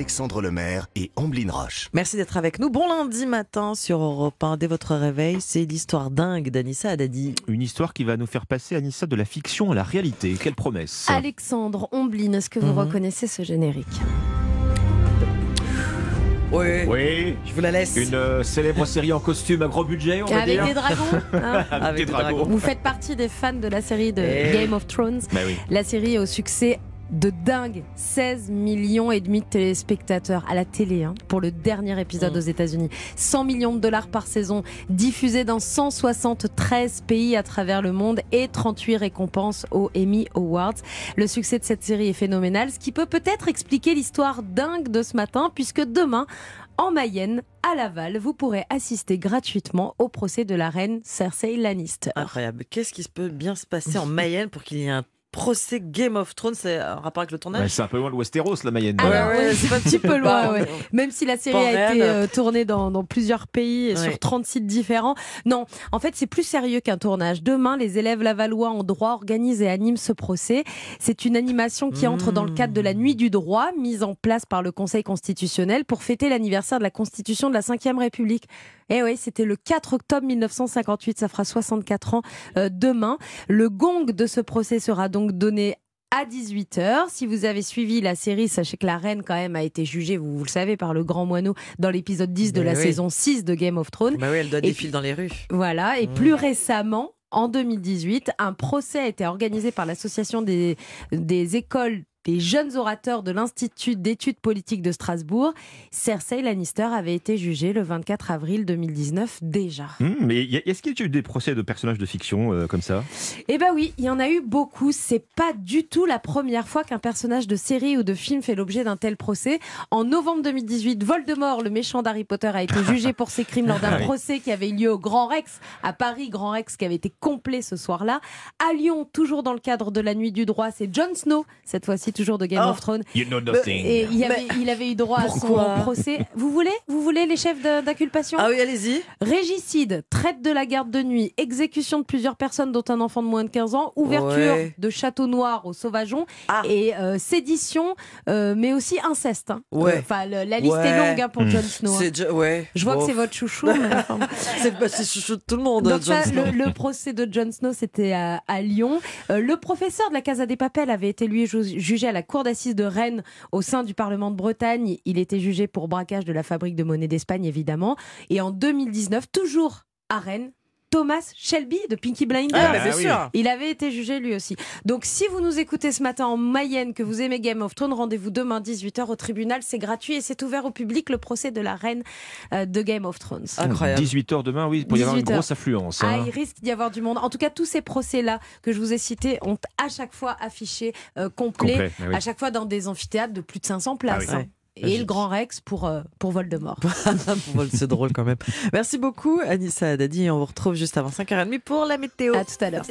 Alexandre Lemaire et Amblin Roche. Merci d'être avec nous. Bon lundi matin sur Europe 1. Dès votre réveil, c'est l'histoire dingue d'Anissa Haddadi. Une histoire qui va nous faire passer, Anissa, de la fiction à la réalité. Quelle promesse Alexandre Omblin, est-ce que vous Mhm. reconnaissez ce générique? Oui. Oui, Je vous la laisse. une euh, célèbre série en costume à gros budget, on va Avec dire. des dragons hein Avec des dragons. Vous faites partie des fans de la série de Eh. Game of Thrones. Bah oui. La série est au succès de dingue, 16 millions et demi de téléspectateurs à la télé hein, pour le dernier épisode Mm. aux États-Unis. 100 millions de dollars par saison, diffusé dans 173 pays à travers le monde et 38 récompenses aux Emmy Awards. Le succès de cette série est phénoménal, ce qui peut peut-être expliquer l'histoire dingue de ce matin puisque demain en Mayenne, à Laval, vous pourrez assister gratuitement au procès de la reine Cersei Lannister. Incroyable. Qu'est-ce qui se peut bien se passer en Mayenne pour qu'il y ait un procès Game of Thrones C'est un rapport avec le Ouais, tournage c'est un peu loin de Westeros, la Mayenne. Alors, ouais, ouais, c'est un petit peu loin. Même si la série Pas a été euh, tournée dans, dans plusieurs pays et Ouais. sur 30 sites différents. Non, en fait, c'est plus sérieux qu'un tournage. Demain, les élèves lavallois en droit organisent et animent ce procès. C'est une animation qui entre dans le cadre de la Nuit du droit, mise en place par le Conseil constitutionnel pour fêter l'anniversaire de la Constitution de la Ve République. Eh oui, c'était le 4 octobre 1958, ça fera 64 ans euh, demain. Le gong de ce procès sera donc donné à 18h. Si vous avez suivi la série, sachez que la reine quand même a été jugée, vous, vous le savez, par le grand moineau dans l'épisode 10 de Mais la oui. saison 6 de Game of Thrones. Bah oui, elle doit Et défiler dans les rues. Voilà, et Mmh. plus récemment, en 2018, un procès a été organisé par l'association des, des écoles des jeunes orateurs de l'Institut d'études politiques de Strasbourg. Cersei Lannister avait été jugée le 24 avril 2019 déjà. Hum, mais est-ce qu'il y a eu des procès de personnages de fiction euh, comme ça? Eh ben oui, il y en a eu beaucoup. C'est pas du tout la première fois qu'un personnage de série ou de film fait l'objet d'un tel procès. En novembre 2018, Voldemort, le méchant d'Harry Potter, a été jugé pour ses crimes lors d'un Ah procès qui avait eu lieu au Grand Rex, à Paris, Grand Rex, qui avait été complet ce soir-là. À Lyon, toujours dans le cadre de la Nuit du droit, c'est Jon Snow, cette fois-ci toujours de Game Oh. of Thrones. You know Et il avait, il avait eu droit à son procès. Vous voulez Vous voulez les chefs d'inculpation? Ah oui, allez-y. Régicide, traite de la garde de nuit, exécution de plusieurs personnes dont un enfant de moins de 15 ans, ouverture Ouais. de château noir au sauvageon Ah. et euh, sédition, euh, mais aussi inceste. hein. Ouais. Euh, Enfin, le- la liste Ouais. est longue hein, pour Hmm. Jon Snow. hein. Déjà- ouais. Je vois que c'est votre chouchou. C'est bah, chouchou de tout le monde, donc Jon ça, Snow. le, le procès de Jon Snow, c'était à, à Lyon. Euh, le professeur de la Casa des Papels avait été lui ju- à la cour d'assises de Rennes au sein du Parlement de Bretagne. Il était jugé pour braquage de la fabrique de monnaie d'Espagne, évidemment. Et en 2019, toujours à Rennes, Thomas Shelby de Pinky Blinders. Ah, bah, bien Ah oui. sûr. Il avait été jugé lui aussi. Donc si vous nous écoutez ce matin en Mayenne, que vous aimez Game of Thrones, rendez-vous demain 18h au tribunal. C'est gratuit et c'est ouvert au public le procès de la reine euh, de Game of Thrones. Incroyable. 18h demain, oui, pour y avoir une 18 heures. grosse affluence. Ah, hein. il risque d'y avoir du monde. En tout cas, tous ces procès-là que je vous ai cités ont à chaque fois affiché euh, complet, Complet, ah oui. à chaque fois dans des amphithéâtres de plus de 500 places. Ah oui. hein. Et le Grand Rex pour, euh, pour Voldemort. C'est drôle quand même. Merci beaucoup, Anissa Haddadi. On vous retrouve juste avant 5h30 pour la météo. À tout à l'heure.